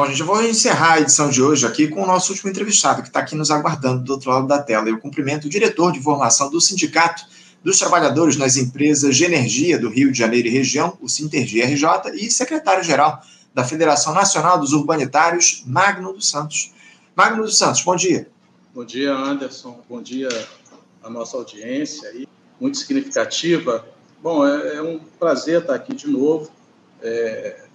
Bom, gente, eu vou encerrar a edição de hoje aqui com o nosso último entrevistado, que está aqui nos aguardando do outro lado da tela. Eu cumprimento o diretor de formação do Sindicato dos Trabalhadores nas Empresas de Energia do Rio de Janeiro e Região, o Sinterg-RJ, e secretário-geral da Federação Nacional dos Urbanitários, Magno dos Santos. Magno dos Santos, bom dia. Bom dia, Anderson. Bom dia à nossa audiência, aí, muito significativa. Bom, é, é um prazer estar aqui de novo. É,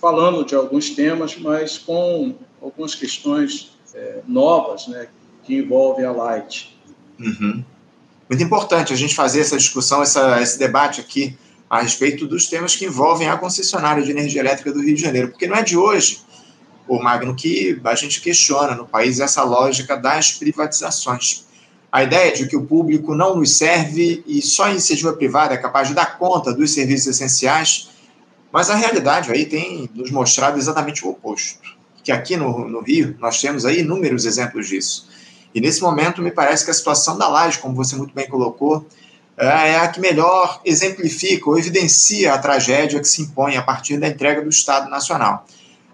falando de alguns temas, mas com algumas questões é, novas, né, que envolvem a Light. Uhum. Muito importante a gente fazer essa discussão, essa, esse debate aqui a respeito dos temas que envolvem a concessionária de energia elétrica do Rio de Janeiro, porque não é de hoje, o Magno, que a gente questiona no país essa lógica das privatizações. A ideia de que o público não nos serve e só a iniciativa privada é capaz de dar conta dos serviços essenciais mas a realidade aí tem nos mostrado exatamente o oposto. Que aqui no, no Rio nós temos aí inúmeros exemplos disso. E nesse momento me parece que a situação da laje, como você muito bem colocou, é, é a que melhor exemplifica ou evidencia a tragédia que se impõe a partir da entrega do Estado Nacional.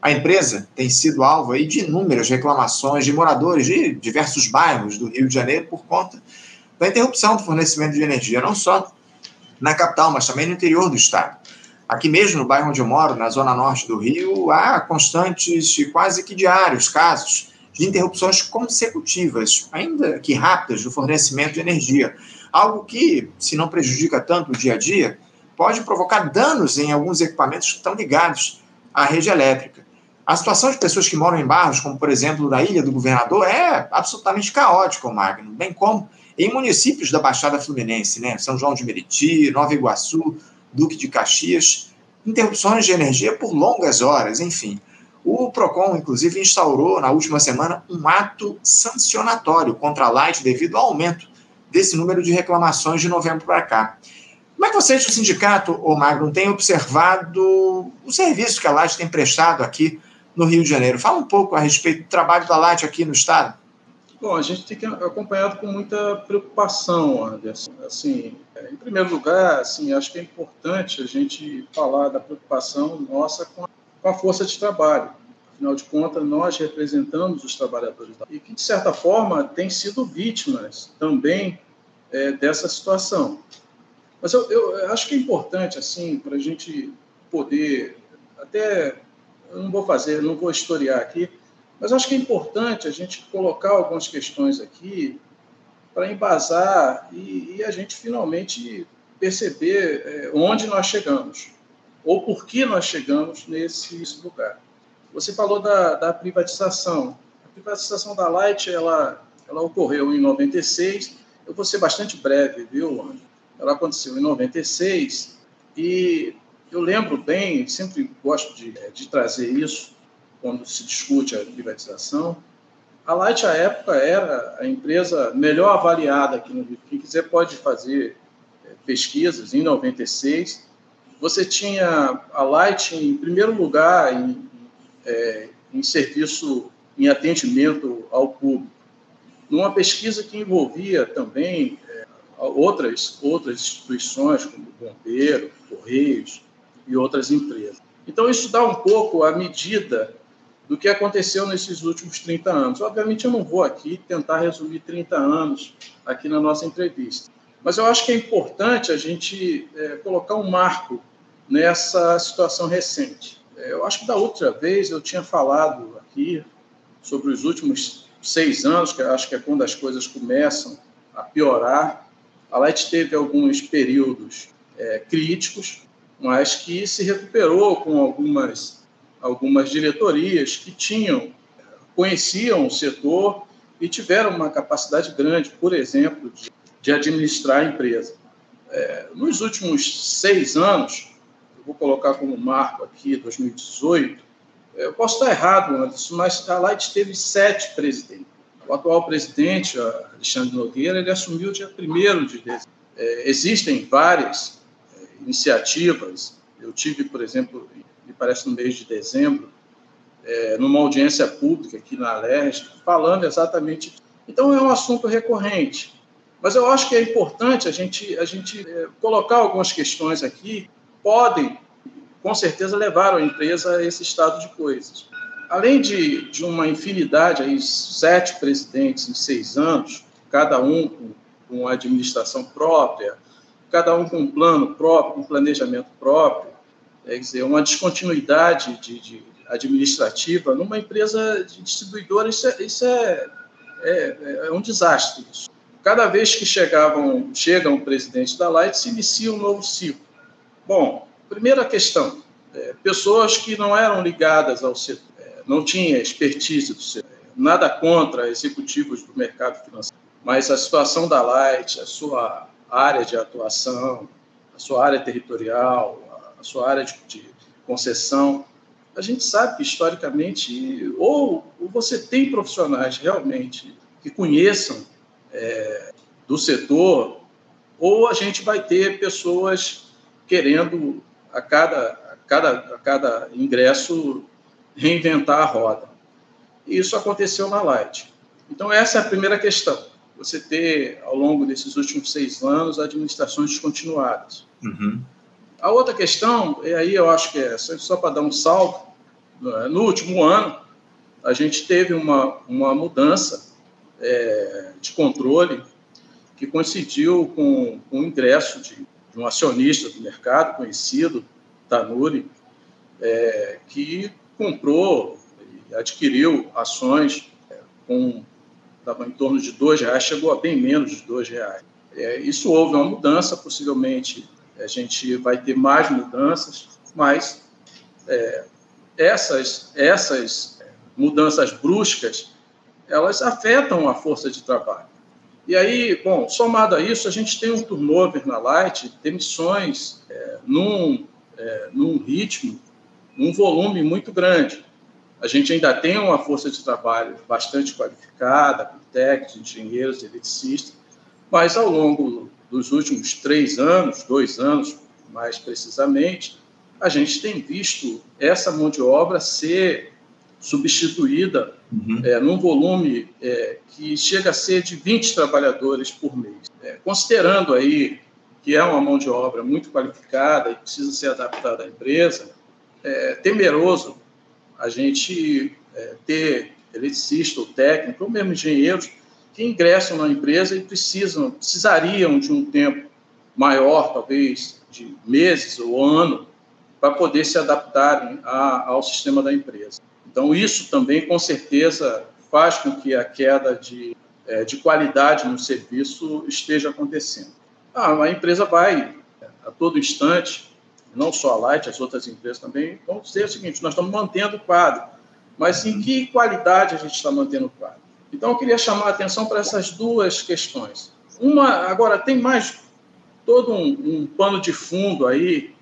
A empresa tem sido alvo aí de inúmeras reclamações de moradores de diversos bairros do Rio de Janeiro por conta da interrupção do fornecimento de energia, não só na capital, mas também no interior do estado. Aqui mesmo, no bairro onde eu moro, na zona norte do Rio, há constantes e quase que diários casos de interrupções consecutivas, ainda que rápidas, do fornecimento de energia. Algo que, se não prejudica tanto o dia a dia, pode provocar danos em alguns equipamentos que estão ligados à rede elétrica. A situação de pessoas que moram em bairros, como por exemplo da Ilha do Governador, é absolutamente caótica, Magno, bem como em municípios da Baixada Fluminense, né? São João de Meriti, Nova Iguaçu, Duque de Caxias, interrupções de energia por longas horas, enfim. O PROCON, inclusive, instaurou na última semana um ato sancionatório contra a Light devido ao aumento desse número de reclamações de novembro para cá. Como é que vocês do sindicato, ô Magno, têm observado o serviço que a Light tem prestado aqui no Rio de Janeiro? Fala um pouco a respeito do trabalho da Light aqui no Estado. Bom, a gente tem acompanhado com muita preocupação, Anderson. Assim, em primeiro lugar, assim, acho que é importante a gente falar da preocupação nossa com a, com a força de trabalho. Afinal de contas, nós representamos os trabalhadores e que, de certa forma, têm sido vítimas também é, dessa situação. Mas eu, eu, acho que é importante, assim, para a gente poder, até, eu não vou fazer, não vou historiar aqui, mas acho que é importante a gente colocar algumas questões aqui para embasar e, e, a gente finalmente perceber é, onde nós chegamos ou por que nós chegamos nesse lugar. Você falou da, da privatização. A privatização da Light ela, ela ocorreu em 96. Eu vou ser bastante breve, viu, André? Ela aconteceu em 96 e eu lembro bem, sempre gosto de, de trazer isso, quando se discute a privatização. A Light, à época, era a empresa melhor avaliada aqui no Rio. Quem quiser pode fazer é, pesquisas. Em 96, você tinha a Light em primeiro lugar em, é, em serviço, em atendimento ao público. Numa pesquisa que envolvia também é, outras, outras instituições, como Bombeiro, Correios e outras empresas. Então, isso dá um pouco a medida do que aconteceu nesses últimos 30 anos. Obviamente, eu não vou aqui tentar resumir 30 anos aqui na nossa entrevista, mas eu acho que é importante a gente é, colocar um marco nessa situação recente. É, eu acho que da outra vez eu tinha falado aqui sobre os últimos seis anos, que acho que é quando as coisas começam a piorar. A Light teve alguns períodos é, críticos, mas que se recuperou com algumas algumas diretorias que tinham, conheciam o setor e tiveram uma capacidade grande, por exemplo, de, de administrar a empresa. É, nos últimos seis anos, eu vou colocar como marco aqui 2018, é, eu posso estar errado, Anderson, mas a Light teve sete presidentes. O atual presidente, Alexandre Nogueira, ele assumiu dia 1 de dezembro. É, existem várias é, iniciativas. Eu tive, por exemplo, me parece no mês de dezembro, é, numa audiência pública aqui na Alerj, falando exatamente. Então, é um assunto recorrente. Mas eu acho que é importante a gente, a gente é, colocar algumas questões aqui, podem, com certeza, levar a empresa a esse estado de coisas. além de, de uma infinidade, aí, sete presidentes em seis anos, cada um com, com administração própria, cada um com um plano próprio, um planejamento próprio, é, dizer, uma descontinuidade de, de administrativa numa empresa de distribuidora, isso é, isso é, é, é um desastre. Isso. Cada vez que chegavam, chega um presidente da Light, se inicia um novo ciclo. Bom, primeira questão, é, pessoas que não eram ligadas ao setor, é, não tinham expertise do setor, nada contra executivos do mercado financeiro, mas a situação da Light, a sua área de atuação, a sua área territorial, sua área de, de concessão, a gente sabe que historicamente, ou, ou você tem profissionais realmente que conheçam é, do setor, ou a gente vai ter pessoas querendo a cada, a cada, a cada ingresso reinventar a roda. E isso aconteceu na Light. Então, essa é a primeira questão. Você ter, ao longo desses últimos seis anos, administrações descontinuadas. Uhum. A outra questão, e aí eu acho que é só para dar um salto, né, no último ano, a gente teve uma, uma mudança é, de controle que coincidiu com, com o ingresso de, de, um acionista do mercado conhecido, Tanuri, é, que comprou e adquiriu ações é, com estava em torno de dois reais, chegou a bem menos de dois reais. É, isso houve uma mudança, possivelmente a gente vai ter mais mudanças, mas é, essas, essas mudanças bruscas, elas afetam a força de trabalho. E aí, bom, somado a isso, a gente tem um turnover na Light, demissões é, num, é, num ritmo, num volume muito grande. A gente ainda tem uma força de trabalho bastante qualificada, com técnicos, engenheiros, eletricistas, mas ao longo dos últimos três anos, dois anos mais precisamente, a gente tem visto essa mão de obra ser substituída uhum. é, num volume é, que chega a ser de 20 trabalhadores por mês. É, considerando aí que é uma mão de obra muito qualificada e precisa ser adaptada à empresa, é temeroso a gente é, ter eletricista ou técnico, ou mesmo engenheiros, que ingressam na empresa e precisam, precisariam de um tempo maior, talvez de meses ou ano, para poder se adaptarem a, ao sistema da empresa. Então, isso também, com certeza, faz com que a queda de, é, de qualidade no serviço esteja acontecendo. Ah, a empresa vai, a todo instante, não só a Light, as outras empresas também, vão dizer o seguinte: nós estamos mantendo o quadro, mas em que qualidade a gente está mantendo o quadro? Então, eu queria chamar a atenção para essas duas questões. Uma, agora, tem mais todo um, um pano de fundo aí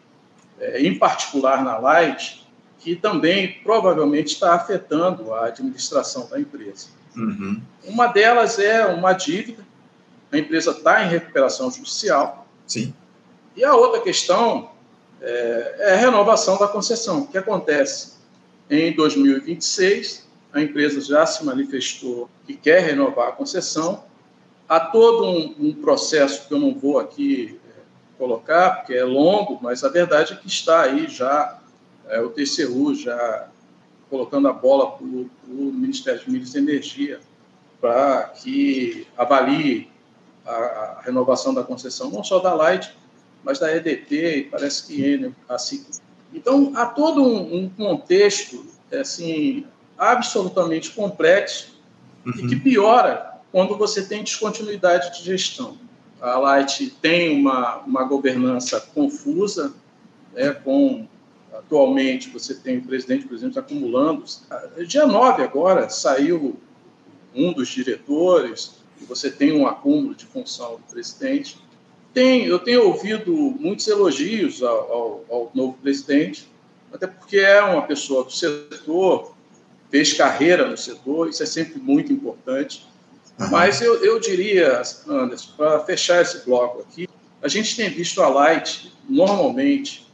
é, em particular na Light, que também provavelmente está afetando a administração da empresa. Uhum. Uma delas é uma dívida, a empresa está em recuperação judicial. Sim. E a outra questão é, é a renovação da concessão, que acontece em 2026. A empresa já se manifestou que quer renovar a concessão. Há todo um, um processo que eu não vou aqui colocar, porque é longo, mas a verdade é que está aí já é, o TCU já colocando a bola para o Ministério de Minas e Energia para que avalie a, a, renovação da concessão, não só da Light, mas da EDP e parece que Enel, assim. Então, há todo um, um contexto assim, absolutamente complexo uhum. e que piora quando você tem descontinuidade de gestão. A Light tem uma, uma governança confusa, né, com atualmente você tem o presidente, por exemplo, acumulando. Dia 9 agora saiu um dos diretores, você tem um acúmulo de função do presidente. Tem, eu tenho ouvido muitos elogios ao, ao, ao novo presidente, até porque é uma pessoa do setor, fez carreira no setor, isso é sempre muito importante. Uhum. Mas eu, eu diria, Anderson, para fechar esse bloco aqui, a gente tem visto a Light, normalmente,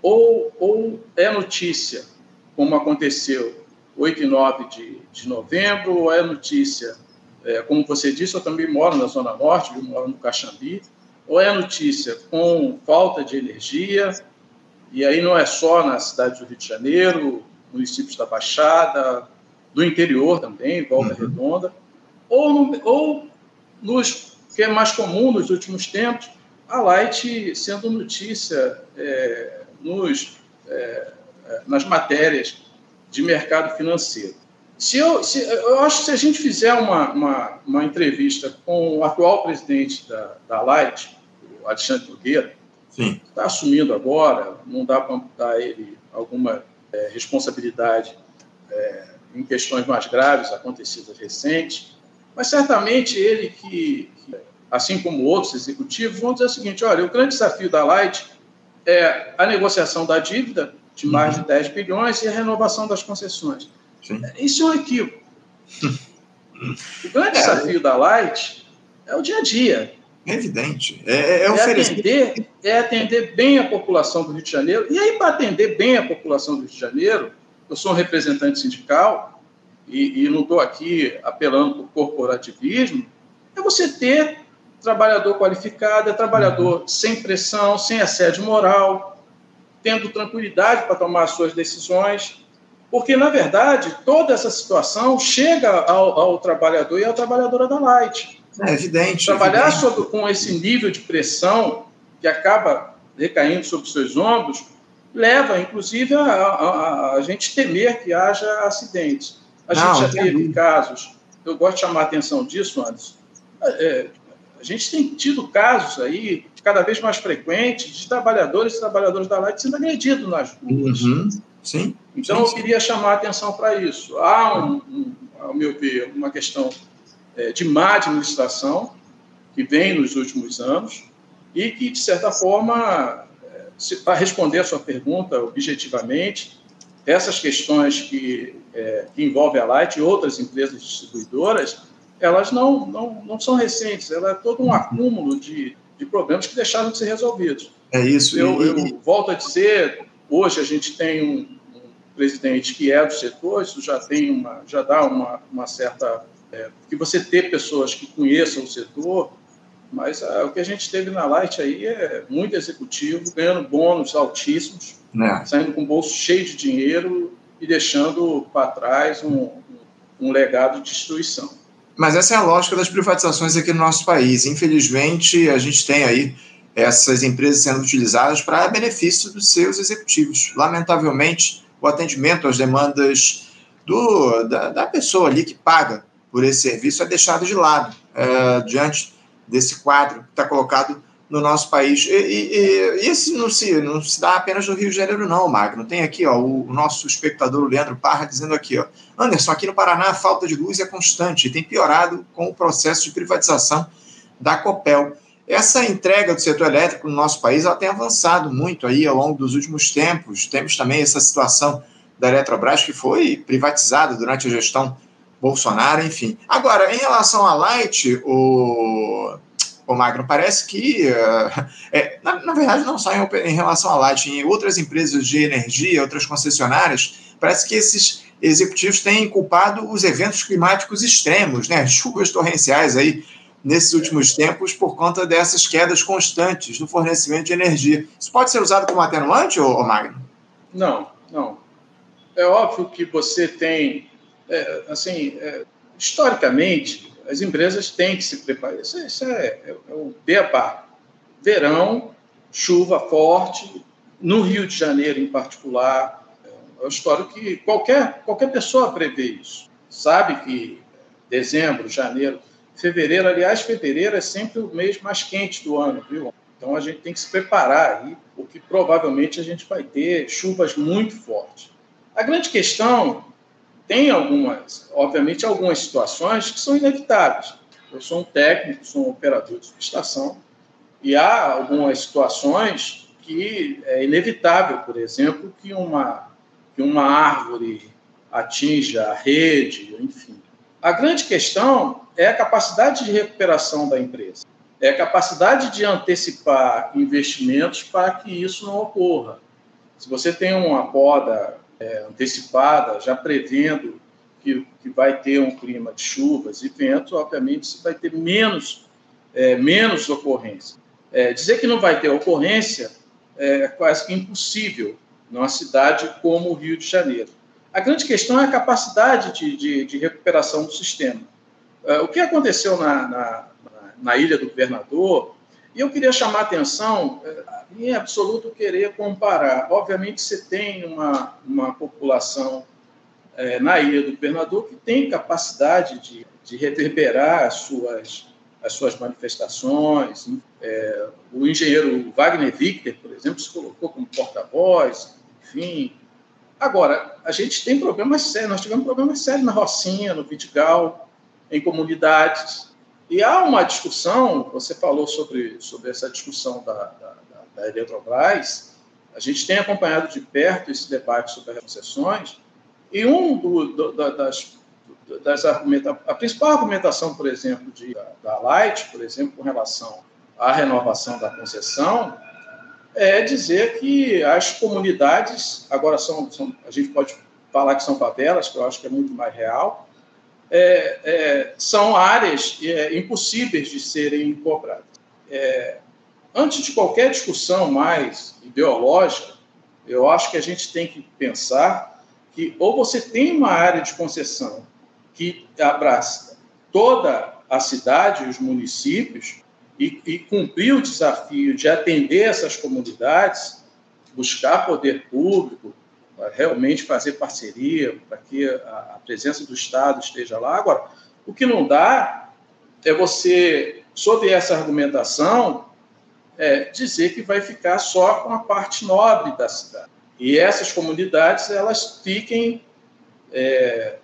ou, ou é notícia, como aconteceu 8 e 9 de, de novembro, ou é notícia, é, como você disse, eu também moro na Zona Norte, eu moro no Caxambi, ou é notícia com falta de energia, e aí não é só na cidade do Rio de Janeiro, municípios da Baixada, do interior também, Volta uhum. Redonda, ou, no, ou nos que é mais comum nos últimos tempos, a Light sendo notícia é, nos, é, nas matérias de mercado financeiro. Se eu, se, eu acho que se a gente fizer uma, uma, uma entrevista com o atual presidente da, da Light, o Alexandre Nogueira, que está assumindo agora, não dá para dar a ele alguma é, responsabilidade é, em questões mais graves acontecidas recentes, mas certamente ele que, que, assim como outros executivos, vão dizer o seguinte, olha, o grande desafio da Light é a negociação da dívida de mais uhum. de 10 bilhões e a renovação das concessões. Sim. Isso é um equívoco. o grande é, desafio da Light é o dia a dia. É evidente. É, é, é oferecer... atender, é atender bem a população do Rio de Janeiro. E aí, para atender bem a população do Rio de Janeiro, eu sou um representante sindical e, e não estou aqui apelando para o corporativismo, é você ter trabalhador qualificado, é trabalhador uhum. sem pressão, sem assédio moral, tendo tranquilidade para tomar as suas decisões, porque, na verdade, toda essa situação chega ao, ao trabalhador e à trabalhadora da Light. É evidente. Trabalhar evidente. Sobre, com esse nível de pressão que acaba recaindo sobre os seus ombros leva, inclusive, a, a, a gente temer que haja acidentes. A Não, gente já teve casos, eu gosto de chamar a atenção disso, Anderson. É, a gente tem tido casos aí, cada vez mais frequentes, de trabalhadores e trabalhadoras da Light sendo agredidos nas ruas. Uhum. Sim. Então, sim, eu queria chamar a atenção para isso. Há, um, um, ao meu ver, uma questão é, de má administração que vem nos últimos anos e que, de certa forma, é, para responder a sua pergunta objetivamente, essas questões que, é, que envolvem a Light e outras empresas distribuidoras, elas não, não, não são recentes, ela é todo um acúmulo de, de problemas que deixaram de ser resolvidos. É isso. Eu, eu volto a dizer, hoje a gente tem um, um, presidente que é do setor, isso já tem uma, já dá uma, uma certa é, que você ter pessoas que conheçam o setor, mas é, o que a gente teve na Light aí é muito executivo, ganhando bônus altíssimos, é. saindo com o bolso cheio de dinheiro e deixando para trás um, um legado de destruição. Mas essa é a lógica das privatizações aqui no nosso país. Infelizmente, a gente tem aí essas empresas sendo utilizadas para benefício dos seus executivos. Lamentavelmente, o atendimento às demandas do, da, da pessoa ali que paga por esse serviço é deixado de lado é, diante desse quadro que está colocado no nosso país. E, e, e, esse não se, não se dá apenas no Rio de Janeiro, não, Magno. Tem aqui ó, o, o nosso espectador, o Leandro Parra, dizendo aqui, ó, Anderson, aqui no Paraná a falta de luz é constante e tem piorado com o processo de privatização da Copel. Essa entrega do setor elétrico no nosso país ela tem avançado muito aí ao longo dos últimos tempos. Temos também essa situação da Eletrobras que foi privatizada durante a gestão Bolsonaro, enfim. Agora, em relação à Light, o, o Magno, parece que, uh, é, na, na, verdade, não só em, em, relação à Light, em outras empresas de energia, outras concessionárias, parece que esses executivos têm culpado os eventos climáticos extremos, né? Chuvas torrenciais aí nesses últimos tempos por conta dessas quedas constantes no fornecimento de energia. Isso pode ser usado como atenuante, ô, Magno? Não, não. É óbvio que você tem é, assim, é, historicamente, as empresas têm que se preparar. Isso, isso é, é, é o beabá. Verão, chuva forte, no Rio de Janeiro em particular, é uma história que qualquer, qualquer pessoa prevê isso. Sabe que dezembro, janeiro, fevereiro, aliás, fevereiro é sempre o mês mais quente do ano, viu? Então a gente tem que se preparar aí, porque provavelmente a gente vai ter chuvas muito fortes. A grande questão tem algumas, obviamente, algumas situações que são inevitáveis. Eu sou um técnico, sou um operador de subestação, e há algumas situações que é inevitável, por exemplo, que uma, que uma árvore atinja a rede, enfim. A grande questão é a capacidade de recuperação da empresa, é a capacidade de antecipar investimentos para que isso não ocorra. Se você tem uma poda é, antecipada, já prevendo que, que vai ter um clima de chuvas e ventos, obviamente você vai ter menos, é, menos ocorrência. É, dizer que não vai ter ocorrência é quase que impossível numa cidade como o Rio de Janeiro. A grande questão é a capacidade de, de, de recuperação do sistema. É, o que aconteceu na, na, na, Ilha do Governador, e eu queria chamar a atenção, é, em absoluto querer comparar. Obviamente, você tem uma, uma população é, na Ilha do Governador que tem capacidade de, de reverberar as suas, as suas manifestações. É, o engenheiro Wagner Victor, por exemplo, se colocou como porta-voz, enfim. Agora, a gente tem problemas sérios, nós tivemos problemas sérios na Rocinha, no Vidigal, em comunidades. E há uma discussão, você falou sobre, sobre essa discussão da, da, da Eletrobras, a gente tem acompanhado de perto esse debate sobre as concessões, e um do, do, das, das argumenta a principal argumentação, por exemplo, de, da, da Light, por exemplo, com relação à renovação da concessão, é dizer que as comunidades, agora são, são, a gente pode falar que são favelas, que eu acho que é muito mais real, é, é, são áreas é, impossíveis de serem cobradas. É, antes de qualquer discussão mais ideológica, eu acho que a gente tem que pensar que ou você tem uma área de concessão que abraça toda a cidade os municípios e, e cumprir o desafio de atender essas comunidades, buscar poder público, realmente fazer parceria para que a, a presença do Estado esteja lá. Agora, o que não dá é você, sob essa argumentação, é, dizer que vai ficar só com a parte nobre da cidade. E essas comunidades, elas fiquem. É,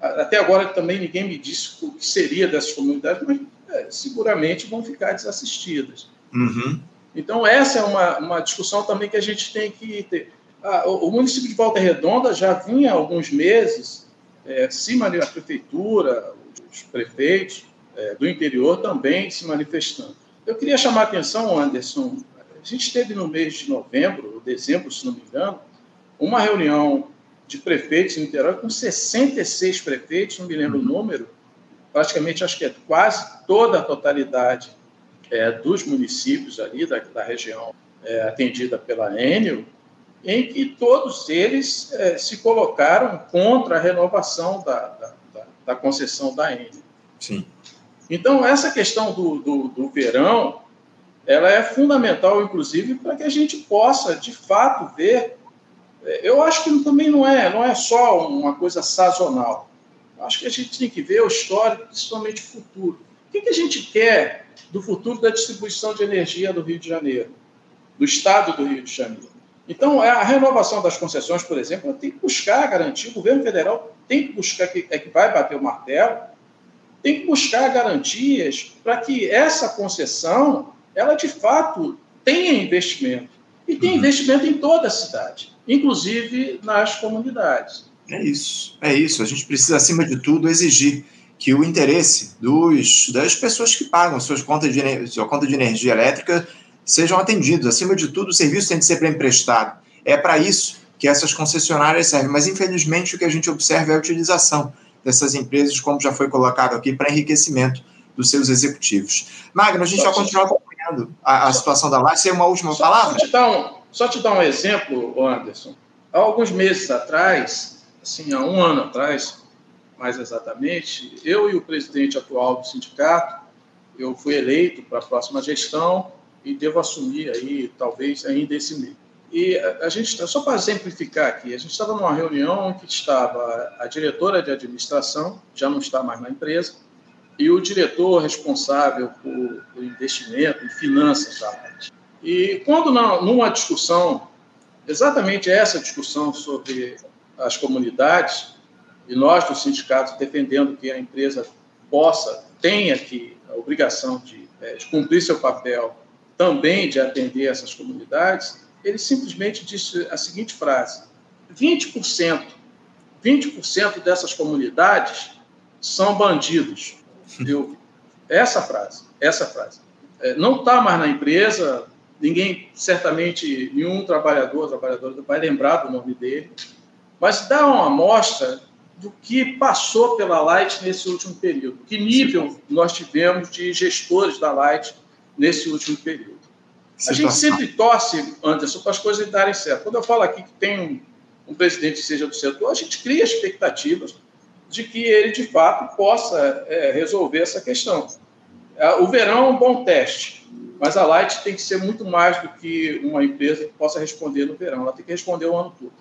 até agora também ninguém me disse o que seria dessas comunidades, mas é, seguramente vão ficar desassistidas. Uhum. Então, essa é uma, uma discussão também que a gente tem que ter. Ah, o, município de Volta Redonda já vinha há alguns meses, é, se a prefeitura, os prefeitos é, do interior também se manifestando. Eu queria chamar a atenção, Anderson, a gente teve no mês de novembro, ou dezembro, se não me engano, uma reunião de prefeitos em Niterói com 66 prefeitos, não me lembro o número, praticamente acho que é quase toda a totalidade é, dos municípios ali da, da região é, atendida pela Enel, em que todos eles é, se colocaram contra a renovação da, da, da, da concessão da Enel. Sim. Então, essa questão do, do, do verão, ela é fundamental, inclusive, para que a gente possa, de fato, ver. É, eu acho que também não é, não é só uma coisa sazonal. Acho que a gente tem que ver o histórico, principalmente o futuro. O que, que a gente quer do futuro da distribuição de energia do Rio de Janeiro, do estado do Rio de Janeiro? Então, a renovação das concessões, por exemplo, tem que buscar garantir, o governo federal tem que buscar, que, é que vai bater o martelo, tem que buscar garantias para que essa concessão, ela de fato tenha investimento. E tem uhum. investimento em toda a cidade, inclusive nas comunidades. É isso, é isso. A gente precisa, acima de tudo, exigir que o interesse dos, das pessoas que pagam suas contas de, sua conta de energia elétrica sejam atendidos. Acima de tudo, o serviço tem de ser bem prestado. É para isso que essas concessionárias servem. Mas, infelizmente, o que a gente observa é a utilização dessas empresas, como já foi colocado aqui, para enriquecimento dos seus executivos. Magno, a gente só vai continuar acompanhando a, a situação da Light. Você tem uma última só, palavra? Só te, dar um, só te dar um exemplo, Anderson. Há alguns meses atrás, assim, há um ano atrás, mais exatamente, eu e o presidente atual do sindicato, eu fui eleito para a próxima gestão e devo assumir aí, talvez, ainda esse mês. E a, gente, só para exemplificar aqui, a gente estava numa reunião que estava a diretora de administração, já não está mais na empresa, e o diretor responsável por, investimento e finanças da. E quando, numa discussão, exatamente essa discussão sobre as comunidades, e nós do sindicato defendendo que a empresa possa, tenha que, a obrigação de, é, de cumprir seu papel também de atender essas comunidades, ele simplesmente disse a seguinte frase: 20%, 20% dessas comunidades são bandidos. Eu, essa frase, essa frase. É, não está mais na empresa, ninguém, certamente, nenhum trabalhador, trabalhadora vai lembrar do nome dele, mas dá uma amostra do que passou pela Light nesse último período, que nível nós tivemos de gestores da Light nesse último período. A gente sempre torce, Anderson, para as coisas darem certo. Quando eu falo aqui que tem um presidente seja do setor, a gente cria expectativas de que ele, de fato, possa é, resolver essa questão. É, o verão é um bom teste, mas a Light tem que ser muito mais do que uma empresa que possa responder no verão, ela tem que responder o ano todo.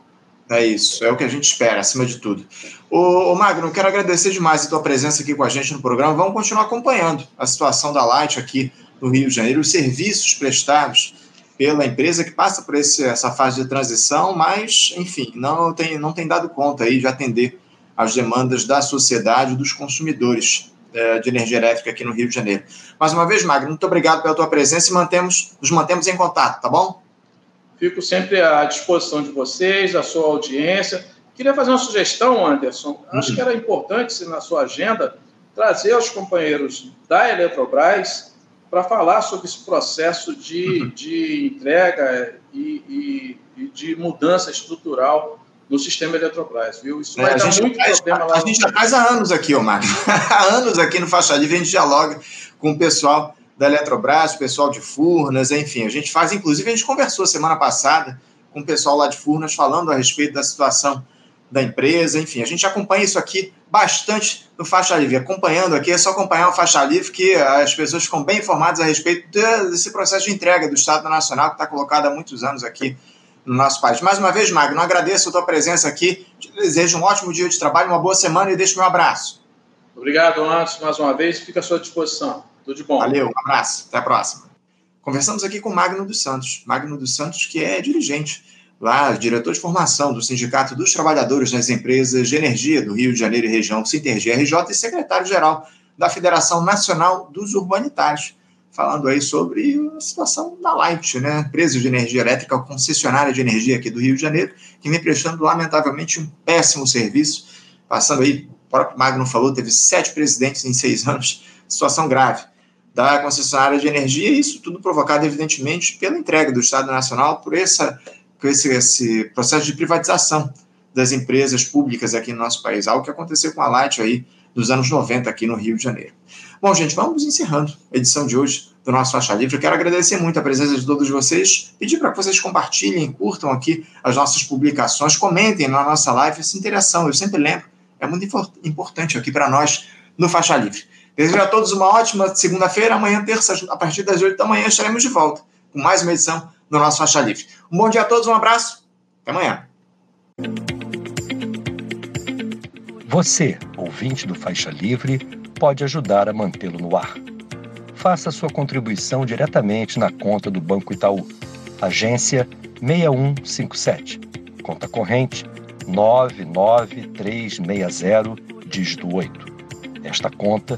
É isso, é o que a gente espera, acima de tudo. Ô, ô Magno, quero agradecer demais a tua presença aqui com a gente no programa. Vamos continuar acompanhando a situação da Light aqui no Rio de Janeiro, os serviços prestados pela empresa que passa por esse, essa fase de transição, mas, enfim, não tem, não tem dado conta aí de atender às demandas da sociedade, dos consumidores é, de energia elétrica aqui no Rio de Janeiro. Mais uma vez, Magno, muito obrigado pela tua presença e mantemos, nos mantemos em contato, tá bom? Fico sempre à disposição de vocês, da sua audiência. Queria fazer uma sugestão, Anderson. Acho que era importante, na sua agenda, trazer os companheiros da Eletrobras para falar sobre esse processo de, uhum. de entrega e, e, e, de mudança estrutural no sistema Eletrobras, viu? Isso é, vai dar muito faz, problema lá. A gente já faz há anos aqui, ô Marcos. há anos aqui no Faixa Livre a gente dialoga com o pessoal da Eletrobras, o pessoal de Furnas, enfim. A gente faz, inclusive, a gente conversou semana passada com o pessoal lá de Furnas falando a respeito da situação da empresa, enfim, a gente acompanha isso aqui bastante no Faixa Livre. Acompanhando aqui, é só acompanhar o Faixa Livre que as pessoas ficam bem informadas a respeito desse processo de entrega do Estado Nacional que está colocado há muitos anos aqui no nosso país. Mais uma vez, Magno, agradeço a tua presença aqui, te desejo um ótimo dia de trabalho, uma boa semana e deixo meu abraço. Obrigado, Anderson, mais uma vez, fica à sua disposição. Tudo de bom. Valeu, um abraço, até a próxima. Conversamos aqui com Magno dos Santos, Magno dos Santos que é dirigente lá, diretor de formação do Sindicato dos Trabalhadores nas Empresas de Energia do Rio de Janeiro e região, Sintergia RJ, e secretário-geral da Federação Nacional dos Urbanitários, falando aí sobre a situação da Light, né, empresa de energia elétrica, concessionária de energia aqui do Rio de Janeiro, que vem prestando lamentavelmente um péssimo serviço, passando aí, o próprio Magno falou, teve sete presidentes em seis anos, situação grave da concessionária de energia, isso tudo provocado, evidentemente, pela entrega do Estado Nacional por essa esse, esse processo de privatização das empresas públicas aqui no nosso país, algo que aconteceu com a Light aí nos anos 90 aqui no Rio de Janeiro. Bom, gente, vamos encerrando a edição de hoje do nosso Faixa Livre. Eu quero agradecer muito a presença de todos vocês, pedir para que vocês compartilhem, curtam aqui as nossas publicações, comentem na nossa live essa interação. Eu sempre lembro, é muito importante aqui para nós no Faixa Livre. Desejo a todos uma ótima segunda-feira. Amanhã, terça, a partir das 8 da manhã, estaremos de volta com mais uma edição do nosso Faixa Livre. Um bom dia a todos, um abraço, até amanhã. Você, ouvinte do Faixa Livre, pode ajudar a mantê-lo no ar. Faça sua contribuição diretamente na conta do Banco Itaú, agência 6157, conta corrente 99360, dígito 8. Esta conta